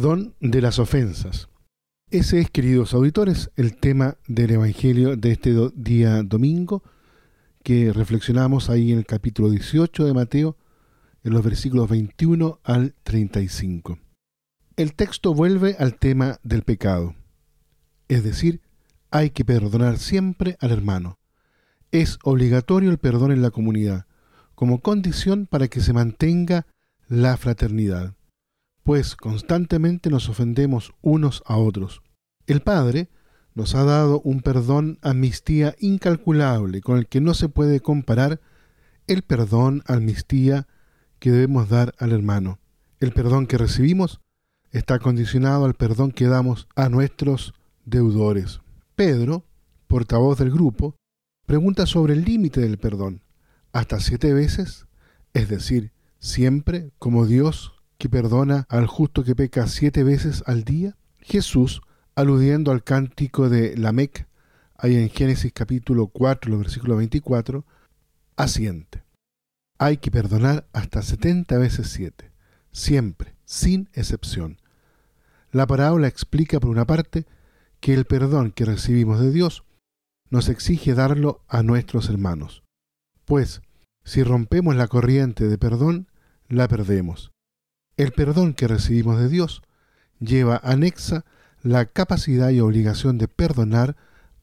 perdón de las ofensas. Ese es, queridos auditores, el tema del Evangelio de este día domingo que reflexionamos ahí en el capítulo 18 de Mateo, en los versículos 21 al 35. El texto vuelve al tema del pecado, es decir, hay que perdonar siempre al hermano. Es obligatorio el perdón en la comunidad, como condición para que se mantenga la fraternidad pues constantemente nos ofendemos unos a otros. El Padre nos ha dado un perdón amnistía incalculable con el que no se puede comparar el perdón amnistía que debemos dar al hermano. El perdón que recibimos está condicionado al perdón que damos a nuestros deudores. Pedro, portavoz del grupo, pregunta sobre el límite del perdón. ¿Hasta siete veces? Es decir, siempre como Dios que perdona al justo que peca siete veces al día? Jesús, aludiendo al cántico de Lamec, ahí en Génesis capítulo 4, versículo 24, asiente. Hay que perdonar hasta setenta veces siete, siempre, sin excepción. La parábola explica por una parte que el perdón que recibimos de Dios nos exige darlo a nuestros hermanos. Pues, si rompemos la corriente de perdón, la perdemos. El perdón que recibimos de Dios lleva anexa la capacidad y obligación de perdonar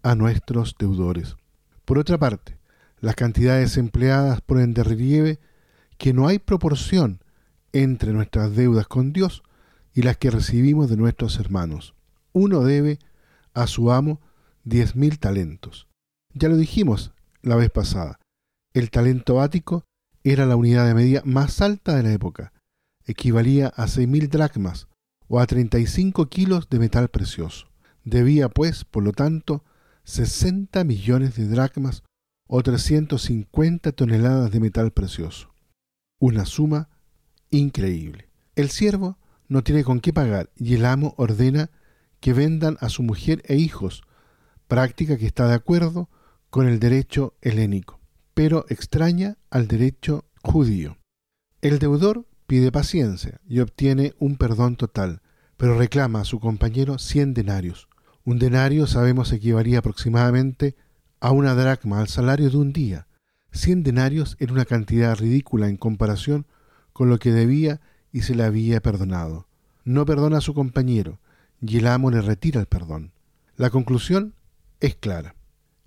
a nuestros deudores. Por otra parte, las cantidades empleadas ponen de relieve que no hay proporción entre nuestras deudas con Dios y las que recibimos de nuestros hermanos. Uno debe a su amo diez mil talentos. Ya lo dijimos la vez pasada. El talento ático era la unidad de medida más alta de la época equivalía a seis mil dracmas o a 35 kilos de metal precioso. Debía, pues, por lo tanto, 60 millones de dracmas o 350 toneladas de metal precioso. Una suma increíble. El siervo no tiene con qué pagar y el amo ordena que vendan a su mujer e hijos, práctica que está de acuerdo con el derecho helénico, pero extraña al derecho judío. El deudor pide paciencia y obtiene un perdón total, pero reclama a su compañero cien denarios. Un denario sabemos equivalía aproximadamente a una dracma al salario de un día. Cien denarios era una cantidad ridícula en comparación con lo que debía y se le había perdonado. No perdona a su compañero, y el amo le retira el perdón. La conclusión es clara.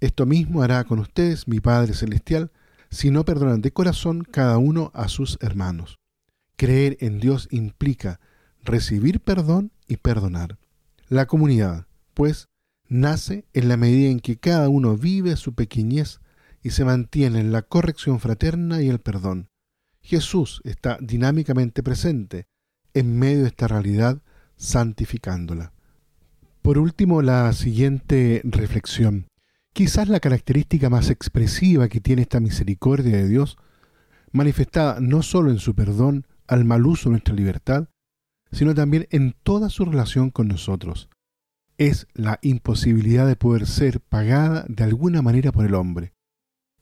Esto mismo hará con ustedes mi Padre Celestial si no perdonan de corazón cada uno a sus hermanos. Creer en Dios implica recibir perdón y perdonar. La comunidad, pues, nace en la medida en que cada uno vive su pequeñez y se mantiene en la corrección fraterna y el perdón. Jesús está dinámicamente presente en medio de esta realidad, santificándola. Por último, la siguiente reflexión. Quizás la característica más expresiva que tiene esta misericordia de Dios, manifestada no solo en su perdón, al mal uso de nuestra libertad, sino también en toda su relación con nosotros. Es la imposibilidad de poder ser pagada de alguna manera por el hombre.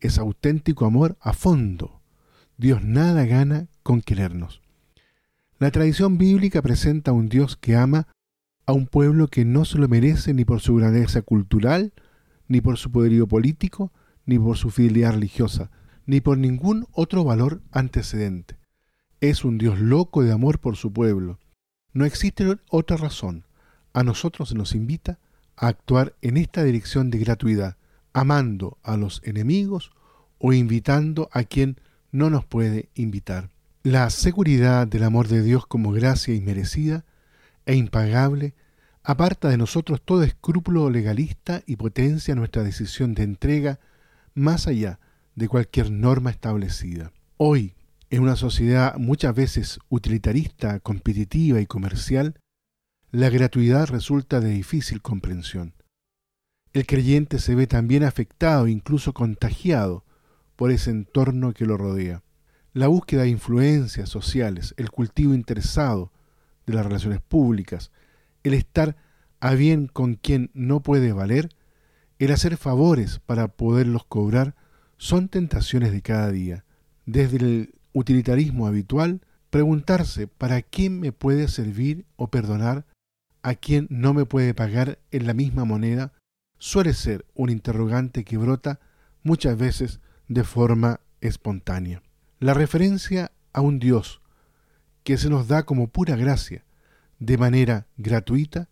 Es auténtico amor a fondo. Dios nada gana con querernos. La tradición bíblica presenta a un Dios que ama a un pueblo que no se lo merece ni por su grandeza cultural, ni por su poderío político, ni por su fidelidad religiosa, ni por ningún otro valor antecedente. Es un Dios loco de amor por su pueblo. No existe otra razón. A nosotros se nos invita a actuar en esta dirección de gratuidad, amando a los enemigos o invitando a quien no nos puede invitar. La seguridad del amor de Dios como gracia inmerecida e impagable aparta de nosotros todo escrúpulo legalista y potencia nuestra decisión de entrega más allá de cualquier norma establecida. Hoy, en una sociedad muchas veces utilitarista, competitiva y comercial, la gratuidad resulta de difícil comprensión. El creyente se ve también afectado, incluso contagiado, por ese entorno que lo rodea. La búsqueda de influencias sociales, el cultivo interesado de las relaciones públicas, el estar a bien con quien no puede valer, el hacer favores para poderlos cobrar, son tentaciones de cada día, desde el utilitarismo habitual preguntarse para quién me puede servir o perdonar a quien no me puede pagar en la misma moneda suele ser un interrogante que brota muchas veces de forma espontánea. La referencia a un Dios que se nos da como pura gracia, de manera gratuita,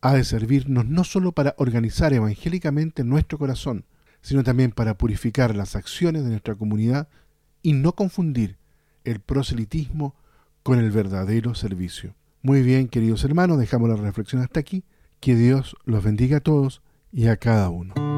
ha de servirnos no sólo para organizar evangélicamente nuestro corazón, sino también para purificar las acciones de nuestra comunidad y no confundir el proselitismo con el verdadero servicio. Muy bien, queridos hermanos, dejamos la reflexión hasta aquí. Que Dios los bendiga a todos y a cada uno.